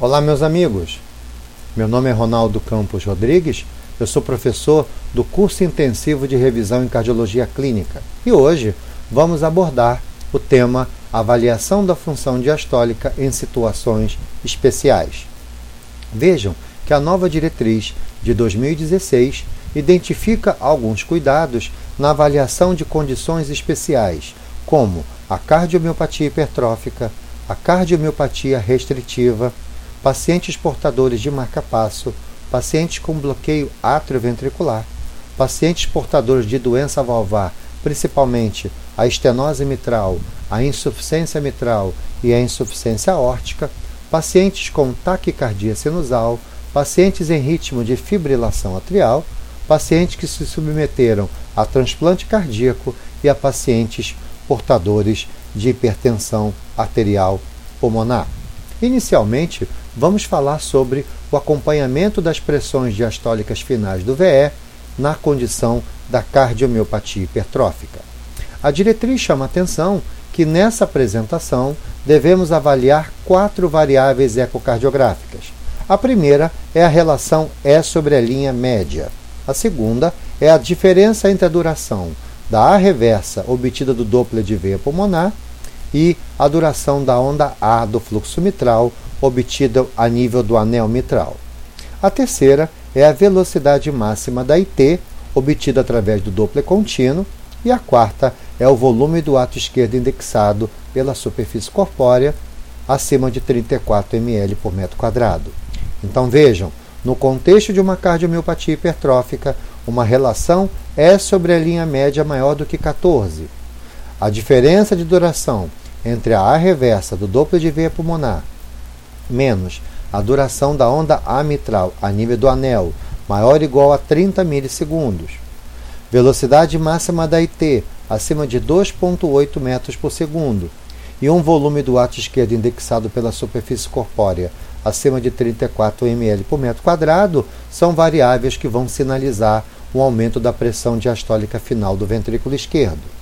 Olá, meus amigos. Meu nome é Ronaldo Campos Rodrigues. Eu sou professor do curso intensivo de revisão em cardiologia clínica e hoje vamos abordar o tema avaliação da função diastólica em situações especiais. Vejam que a nova diretriz de 2016 identifica alguns cuidados na avaliação de condições especiais, como a cardiomiopatia hipertrófica, a cardiomiopatia restritiva, pacientes portadores de marca-passo, pacientes com bloqueio atrioventricular, pacientes portadores de doença valvar, principalmente a estenose mitral, a insuficiência mitral e a insuficiência aórtica, pacientes com taquicardia sinusal, pacientes em ritmo de fibrilação atrial, pacientes que se submeteram a transplante cardíaco e a pacientes portadores de hipertensão arterial pulmonar. Inicialmente, vamos falar sobre o acompanhamento das pressões diastólicas finais do VE na condição da cardiomiopatia hipertrófica. A diretriz chama atenção que nessa apresentação devemos avaliar quatro variáveis ecocardiográficas. A primeira é a relação E sobre a linha média. A segunda é a diferença entre a duração da A reversa obtida do Doppler de veia pulmonar e a duração da onda A do fluxo mitral obtida a nível do anel mitral. A terceira é a velocidade máxima da IT, obtida através do Doppler contínuo, e a quarta é o volume do ato esquerdo indexado pela superfície corpórea acima de 34 ml por metro quadrado. Então vejam, no contexto de uma cardiomiopatia hipertrófica, uma relação é sobre a linha média maior do que 14. A diferença de duração entre a A reversa do Doppler de veia pulmonar menos a duração da onda amitral a nível do anel maior ou igual a 30 milissegundos. Velocidade máxima da IT acima de 2,8 metros por segundo e um volume do ato esquerdo indexado pela superfície corpórea acima de 34 ml por metro quadrado são variáveis que vão sinalizar o aumento da pressão diastólica final do ventrículo esquerdo.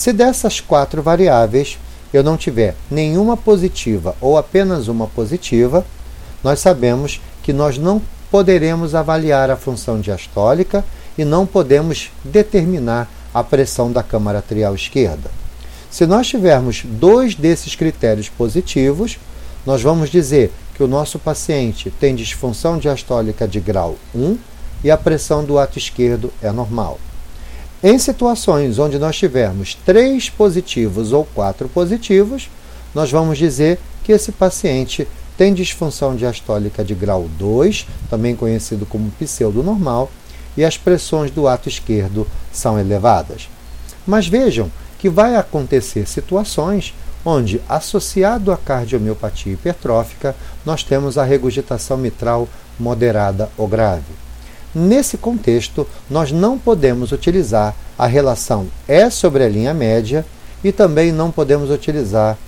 Se dessas quatro variáveis eu não tiver nenhuma positiva ou apenas uma positiva, nós sabemos que nós não poderemos avaliar a função diastólica e não podemos determinar a pressão da câmara atrial esquerda. Se nós tivermos dois desses critérios positivos, nós vamos dizer que o nosso paciente tem disfunção diastólica de grau 1 e a pressão do ato esquerdo é normal. Em situações onde nós tivermos três positivos ou quatro positivos, nós vamos dizer que esse paciente tem disfunção diastólica de grau 2, também conhecido como pseudo-normal, e as pressões do ato esquerdo são elevadas. Mas vejam que vai acontecer situações onde, associado à cardiomiopatia hipertrófica, nós temos a regurgitação mitral moderada ou grave. Nesse contexto, nós não podemos utilizar a relação E sobre a linha média e também não podemos utilizar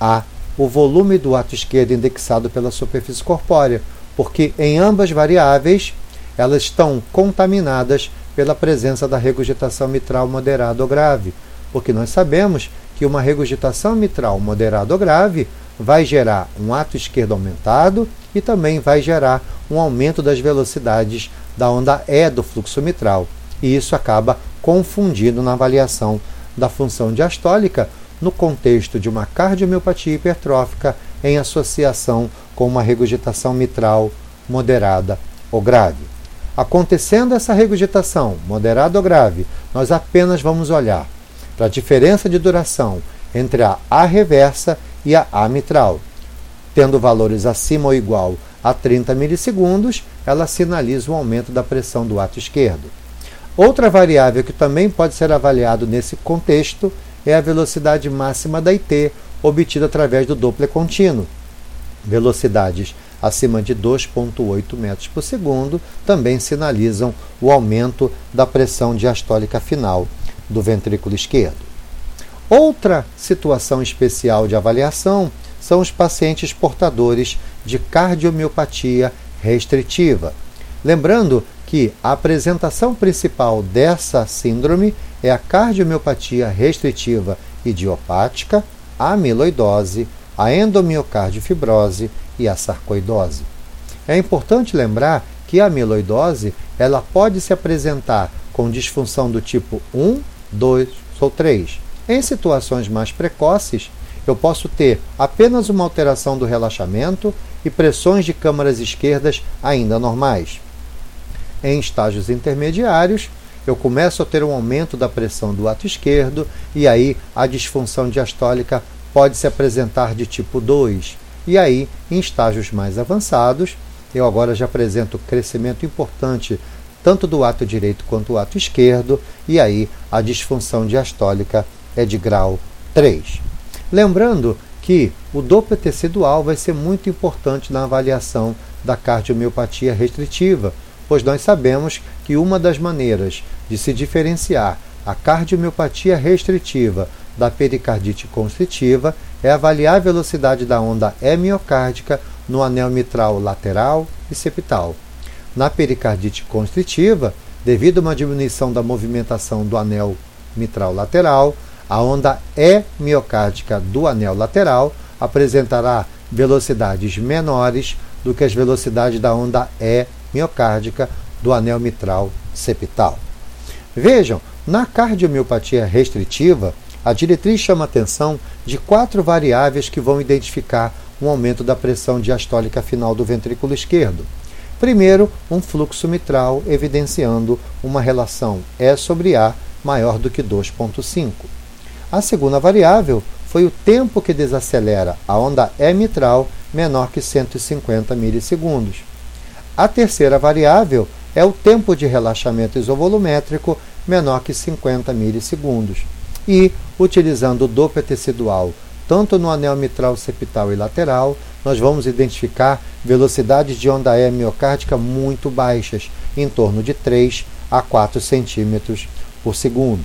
a o volume do ato esquerdo indexado pela superfície corpórea, porque em ambas variáveis elas estão contaminadas pela presença da regurgitação mitral moderada ou grave, porque nós sabemos que uma regurgitação mitral moderada ou grave vai gerar um ato esquerdo aumentado e também vai gerar um aumento das velocidades da onda E do fluxo mitral. E isso acaba confundindo na avaliação da função diastólica no contexto de uma cardiomiopatia hipertrófica em associação com uma regurgitação mitral moderada ou grave. Acontecendo essa regurgitação moderada ou grave, nós apenas vamos olhar para a diferença de duração entre a A reversa e a A mitral. Tendo valores acima ou igual a 30 milissegundos, ela sinaliza o aumento da pressão do ato esquerdo. Outra variável que também pode ser avaliado nesse contexto é a velocidade máxima da IT, obtida através do Doppler contínuo. Velocidades acima de 2,8 metros por segundo também sinalizam o aumento da pressão diastólica final do ventrículo esquerdo. Outra situação especial de avaliação são os pacientes portadores de cardiomiopatia restritiva. Lembrando que a apresentação principal dessa síndrome é a cardiomiopatia restritiva idiopática, a amiloidose, a endomiocardifibrose e a sarcoidose. É importante lembrar que a amiloidose ela pode se apresentar com disfunção do tipo 1, 2 ou 3. Em situações mais precoces, eu posso ter apenas uma alteração do relaxamento e pressões de câmaras esquerdas ainda normais. Em estágios intermediários, eu começo a ter um aumento da pressão do ato esquerdo e aí a disfunção diastólica pode se apresentar de tipo 2. E aí, em estágios mais avançados, eu agora já apresento crescimento importante tanto do ato direito quanto do ato esquerdo, e aí a disfunção diastólica é de grau 3. Lembrando que o Doppler tecidual vai ser muito importante na avaliação da cardiomiopatia restritiva, pois nós sabemos que uma das maneiras de se diferenciar a cardiomiopatia restritiva da pericardite constritiva é avaliar a velocidade da onda hemiocárdica no anel mitral lateral e septal. Na pericardite constritiva, devido a uma diminuição da movimentação do anel mitral lateral, a onda E-miocárdica do anel lateral apresentará velocidades menores do que as velocidades da onda E-miocárdica do anel mitral septal. Vejam, na cardiomiopatia restritiva, a diretriz chama atenção de quatro variáveis que vão identificar um aumento da pressão diastólica final do ventrículo esquerdo. Primeiro, um fluxo mitral evidenciando uma relação E sobre A maior do que 2,5. A segunda variável foi o tempo que desacelera a onda E mitral menor que 150 milissegundos. A terceira variável é o tempo de relaxamento isovolumétrico menor que 50 milissegundos. E, utilizando o Doppler tecidual tanto no anel mitral septal e lateral, nós vamos identificar velocidades de onda E miocárdica muito baixas, em torno de 3 a 4 centímetros por segundo.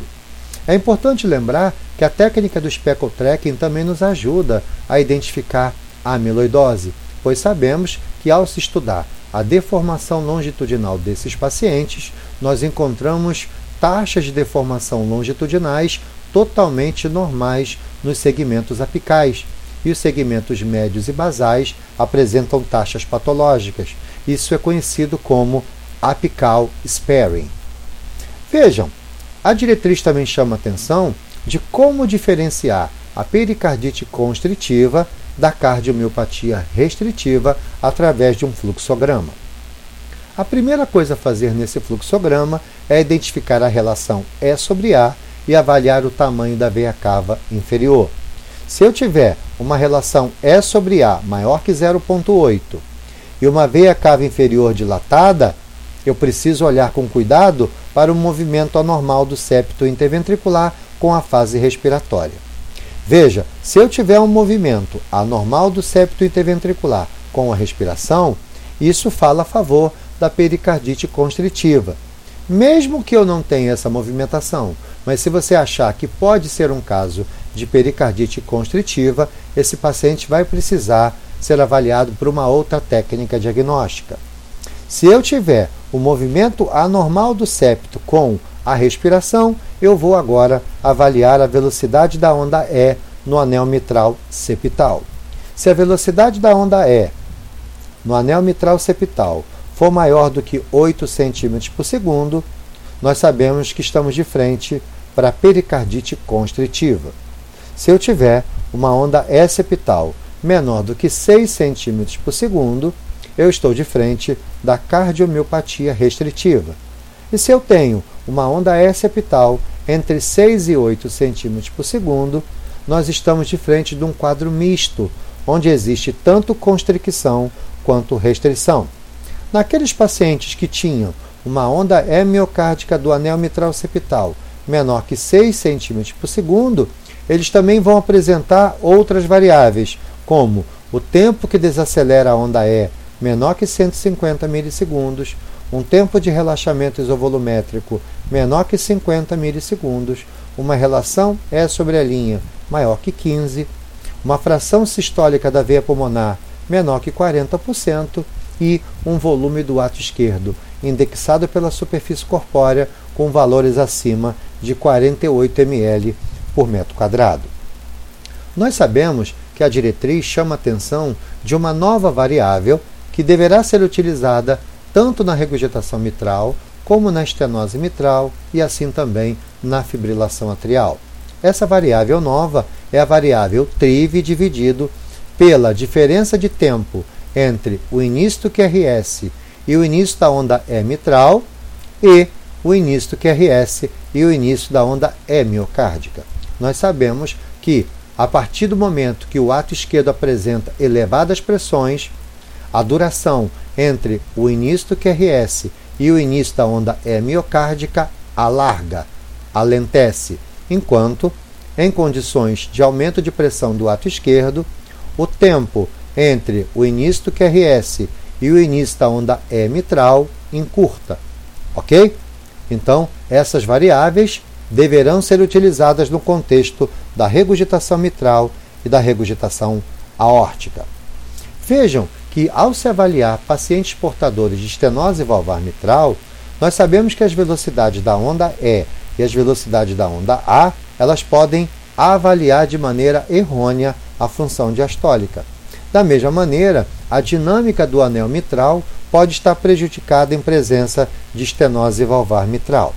É importante lembrar que a técnica do speckle tracking também nos ajuda a identificar a amiloidose, pois sabemos que ao se estudar a deformação longitudinal desses pacientes, nós encontramos taxas de deformação longitudinais totalmente normais nos segmentos apicais, e os segmentos médios e basais apresentam taxas patológicas. Isso é conhecido como apical sparing. Vejam, a diretriz também chama atenção de como diferenciar a pericardite constritiva da cardiomiopatia restritiva através de um fluxograma. A primeira coisa a fazer nesse fluxograma é identificar a relação E sobre A e avaliar o tamanho da veia cava inferior. Se eu tiver uma relação E sobre A maior que 0,8 e uma veia cava inferior dilatada, eu preciso olhar com cuidado para o movimento anormal do septo interventricular com a fase respiratória. Veja, se eu tiver um movimento anormal do septo interventricular com a respiração, isso fala a favor da pericardite constritiva. Mesmo que eu não tenha essa movimentação, mas se você achar que pode ser um caso de pericardite constritiva, esse paciente vai precisar ser avaliado por uma outra técnica diagnóstica. Se eu tiver o movimento anormal do septo com a respiração, eu vou agora avaliar a velocidade da onda E no anel mitral septal. Se a velocidade da onda E no anel mitral septal for maior do que 8 cm por segundo, nós sabemos que estamos de frente para a pericardite constritiva. Se eu tiver uma onda septal menor do que 6 cm por segundo, eu estou de frente da cardiomiopatia restritiva. E se eu tenho uma onda septal entre 6 e 8 cm por segundo, nós estamos de frente de um quadro misto, onde existe tanto constricção quanto restrição. Naqueles pacientes que tinham uma onda hemiocárdica do anel mitral septal menor que 6 cm por segundo, eles também vão apresentar outras variáveis, como o tempo que desacelera a onda E menor que 150 milissegundos, um tempo de relaxamento isovolumétrico menor que 50 milissegundos, uma relação E sobre a linha maior que 15, uma fração sistólica da veia pulmonar menor que 40% e um volume do ato esquerdo, indexado pela superfície corpórea com valores acima de 48 ml por metro quadrado. Nós sabemos que a diretriz chama atenção de uma nova variável que deverá ser utilizada tanto na regurgitação mitral como na estenose mitral e assim também na fibrilação atrial. Essa variável nova é a variável TRIV dividido pela diferença de tempo entre o início do QRS e o início da onda E mitral e o início do QRS e o início da onda E miocárdica. Nós sabemos que a partir do momento que o ato esquerdo apresenta elevadas pressões, a duração entre o início do QRS e o início da onda E miocárdica alarga, alentece, enquanto, em condições de aumento de pressão do ato esquerdo, o tempo entre o início do QRS e o início da onda E mitral encurta. Ok? Então, essas variáveis deverão ser utilizadas no contexto da regurgitação mitral e da regurgitação aórtica. Vejam que, ao se avaliar pacientes portadores de estenose valvar mitral, nós sabemos que as velocidades da onda E e as velocidades da onda A, elas podem avaliar de maneira errônea a função diastólica. Da mesma maneira, a dinâmica do anel mitral pode estar prejudicada em presença de estenose valvar mitral.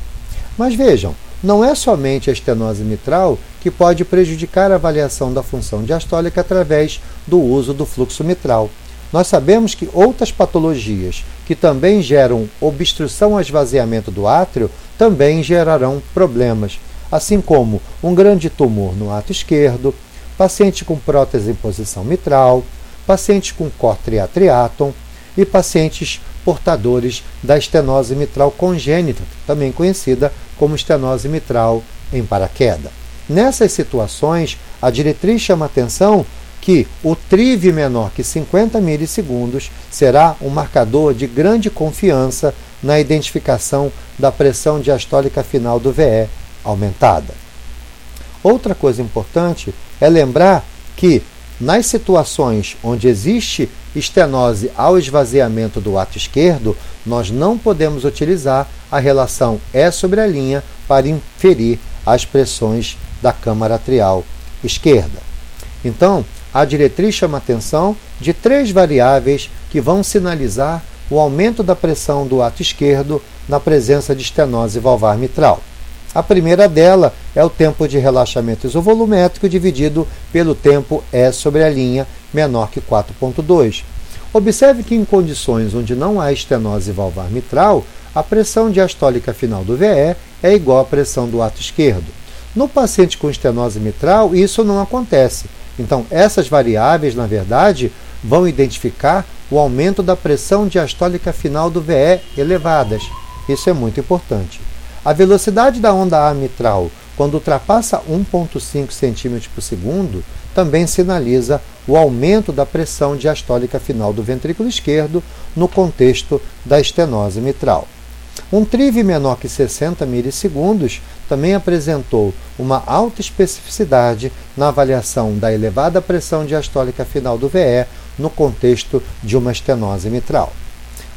Mas vejam, não é somente a estenose mitral que pode prejudicar a avaliação da função diastólica através do uso do fluxo mitral. Nós sabemos que outras patologias que também geram obstrução ao esvaziamento do átrio também gerarão problemas, assim como um grande tumor no ato esquerdo, paciente com prótese em posição mitral, paciente com triatriaton e pacientes portadores da estenose mitral congênita, também conhecida como estenose mitral em paraquedas. Nessas situações, a diretriz chama atenção que o TRIV menor que 50 milissegundos será um marcador de grande confiança na identificação da pressão diastólica final do VE aumentada. Outra coisa importante é lembrar que nas situações onde existe estenose ao esvaziamento do ato esquerdo, nós não podemos utilizar a relação E sobre a linha para inferir as pressões da câmara atrial esquerda. Então, a diretriz chama atenção de três variáveis que vão sinalizar o aumento da pressão do ato esquerdo na presença de estenose valvar mitral. A primeira dela é o tempo de relaxamento isovolumétrico dividido pelo tempo E sobre a linha menor que 4.2. Observe que em condições onde não há estenose valvar mitral, a pressão diastólica final do VE é igual à pressão do ato esquerdo. No paciente com estenose mitral, isso não acontece. Então, essas variáveis, na verdade, vão identificar o aumento da pressão diastólica final do VE elevadas. Isso é muito importante. A velocidade da onda A mitral, quando ultrapassa 1,5 cm por segundo, também sinaliza o aumento da pressão diastólica final do ventrículo esquerdo no contexto da estenose mitral. Um TRIV menor que 60 milissegundos também apresentou uma alta especificidade na avaliação da elevada pressão diastólica final do VE no contexto de uma estenose mitral.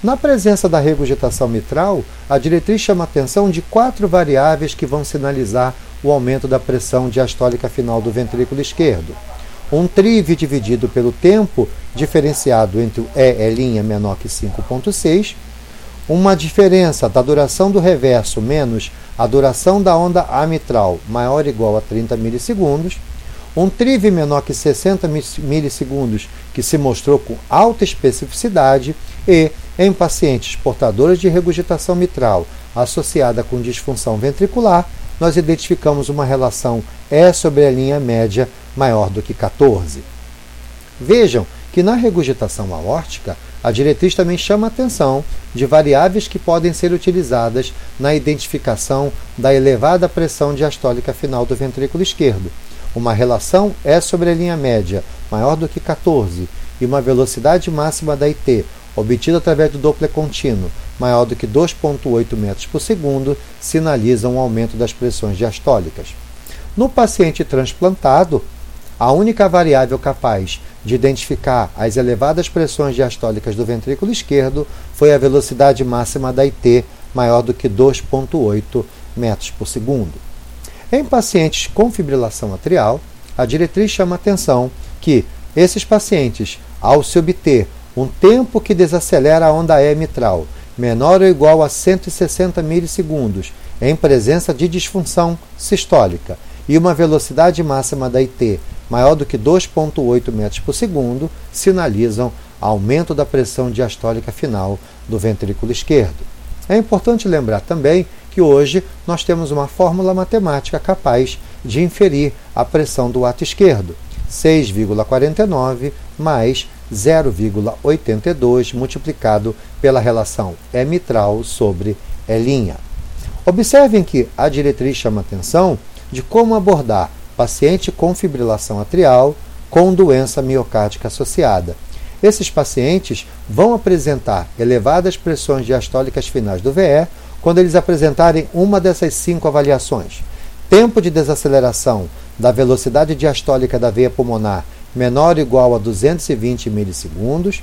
Na presença da regurgitação mitral, a diretriz chama atenção de quatro variáveis que vão sinalizar o aumento da pressão diastólica final do ventrículo esquerdo. Um TRIV dividido pelo tempo, diferenciado entre o E' menor que 5.6, uma diferença da duração do reverso menos a duração da onda amitral maior ou igual a 30 milissegundos, um TRIV menor que 60 milissegundos que se mostrou com alta especificidade e em pacientes portadores de regurgitação mitral associada com disfunção ventricular, nós identificamos uma relação E sobre a linha média maior do que 14. Vejam que na regurgitação aórtica, a diretriz também chama a atenção de variáveis que podem ser utilizadas na identificação da elevada pressão diastólica final do ventrículo esquerdo. Uma relação E sobre a linha média maior do que 14 e uma velocidade máxima da IT obtida através do Doppler contínuo, maior do que 2,8 metros por segundo, sinalizam um aumento das pressões diastólicas. No paciente transplantado, a única variável capaz de identificar as elevadas pressões diastólicas do ventrículo esquerdo foi a velocidade máxima da IT, maior do que 2,8 metros por segundo. Em pacientes com fibrilação atrial, a diretriz chama atenção que Esses pacientes, ao se obter um tempo que desacelera a onda E mitral menor ou igual a 160 milissegundos em presença de disfunção sistólica e uma velocidade máxima da IT maior do que 2,8 metros por segundo, sinalizam aumento da pressão diastólica final do ventrículo esquerdo. É importante lembrar também que hoje nós temos uma fórmula matemática capaz de inferir a pressão do ato esquerdo, 6,49 mais 0,82 multiplicado pela relação E mitral sobre E'. Observem que a diretriz chama atenção de como abordar paciente com fibrilação atrial com doença miocárdica associada. Esses pacientes vão apresentar elevadas pressões diastólicas finais do VE quando eles apresentarem uma dessas cinco avaliações: tempo de desaceleração da velocidade diastólica da veia pulmonar menor ou igual a 220 milissegundos,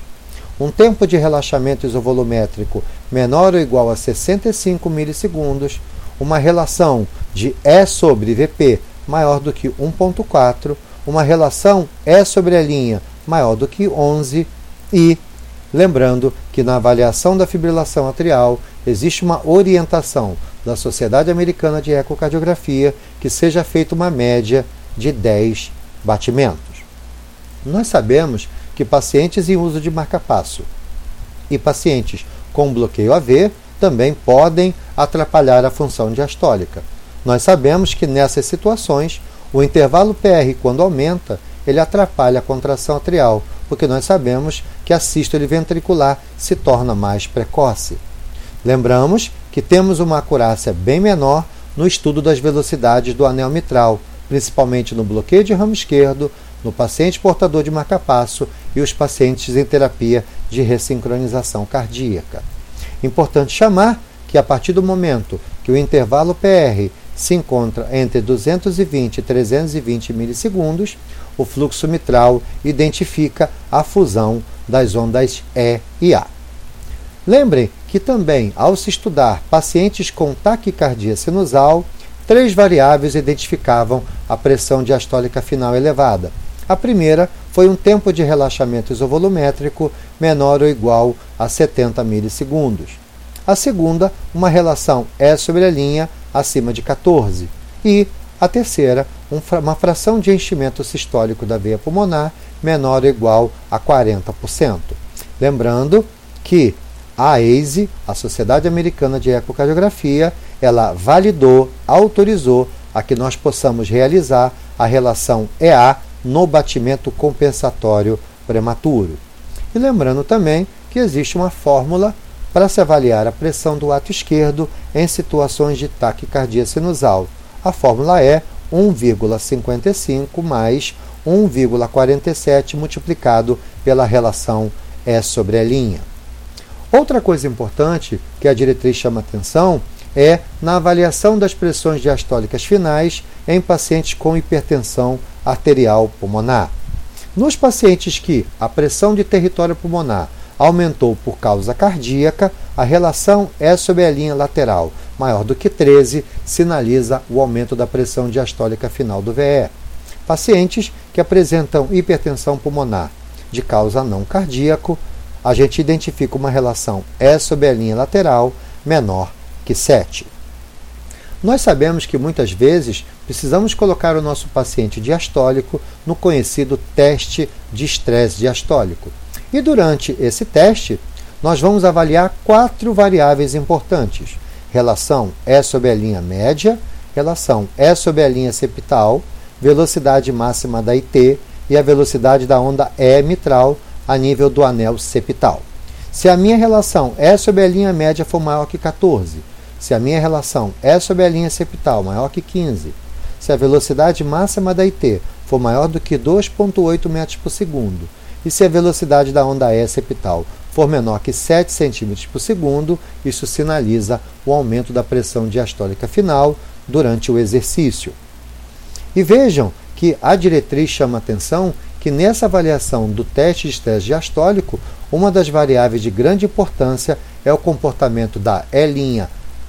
um tempo de relaxamento isovolumétrico menor ou igual a 65 milissegundos, uma relação de E sobre VP maior do que 1.4, uma relação E sobre a linha maior do que 11 e, lembrando que na avaliação da fibrilação atrial existe uma orientação da Sociedade Americana de Ecocardiografia que seja feita uma média de 10 batimentos. Nós sabemos que pacientes em uso de marca-passo e pacientes com bloqueio AV também podem atrapalhar a função diastólica. Nós sabemos que nessas situações, o intervalo PR, quando aumenta, ele atrapalha a contração atrial, porque nós sabemos que a sístole ventricular se torna mais precoce. Lembramos que temos uma acurácia bem menor no estudo das velocidades do anel mitral, principalmente no bloqueio de ramo esquerdo, no paciente portador de marcapasso e os pacientes em terapia de ressincronização cardíaca. Importante chamar que a partir do momento que o intervalo PR se encontra entre 220 e 320 milissegundos, o fluxo mitral identifica a fusão das ondas E e A. Lembrem que também, ao se estudar pacientes com taquicardia sinusal, três variáveis identificavam a pressão diastólica final elevada, a primeira foi um tempo de relaxamento isovolumétrico menor ou igual a 70 milissegundos. A segunda, uma relação E sobre a linha acima de 14. E a terceira, uma fração de enchimento sistólico da veia pulmonar menor ou igual a 40%. Lembrando que a ACE, a Sociedade Americana de Ecocardiografia, ela validou, autorizou a que nós possamos realizar a relação EA no batimento compensatório prematuro. E lembrando também que existe uma fórmula para se avaliar a pressão do ato esquerdo em situações de taquicardia sinusal. A fórmula é 1,55 mais 1,47 multiplicado pela relação E sobre a linha. Outra coisa importante que a diretriz chama atenção é na avaliação das pressões diastólicas finais em pacientes com hipertensão arterial pulmonar. Nos pacientes que a pressão de território pulmonar aumentou por causa cardíaca, a relação é sobre a linha lateral, maior do que 13, sinaliza o aumento da pressão diastólica final do VE. Pacientes que apresentam hipertensão pulmonar de causa não cardíaco, a gente identifica uma relação E sobre a linha lateral menor que 7. Nós sabemos que muitas vezes precisamos colocar o nosso paciente diastólico no conhecido teste de estresse diastólico. E durante esse teste, nós vamos avaliar quatro variáveis importantes: relação E sobre a linha média, relação E sobre a linha septal, velocidade máxima da IT e a velocidade da onda E mitral a nível do anel septal. Se a minha relação E sobre a linha média for maior que 14, se a minha relação é sobre a linha septal maior que 15, se a velocidade máxima da IT for maior do que 2,8 metros por segundo, e se a velocidade da onda E septal for menor que 7 cm por segundo, isso sinaliza o aumento da pressão diastólica final durante o exercício. E vejam que a diretriz chama atenção que nessa avaliação do teste de estresse diastólico, uma das variáveis de grande importância é o comportamento da E'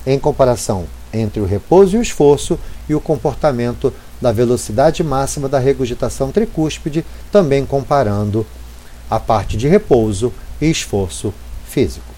em comparação entre o repouso e o esforço e o comportamento da velocidade máxima da regurgitação tricúspide, também comparando a parte de repouso e esforço físico.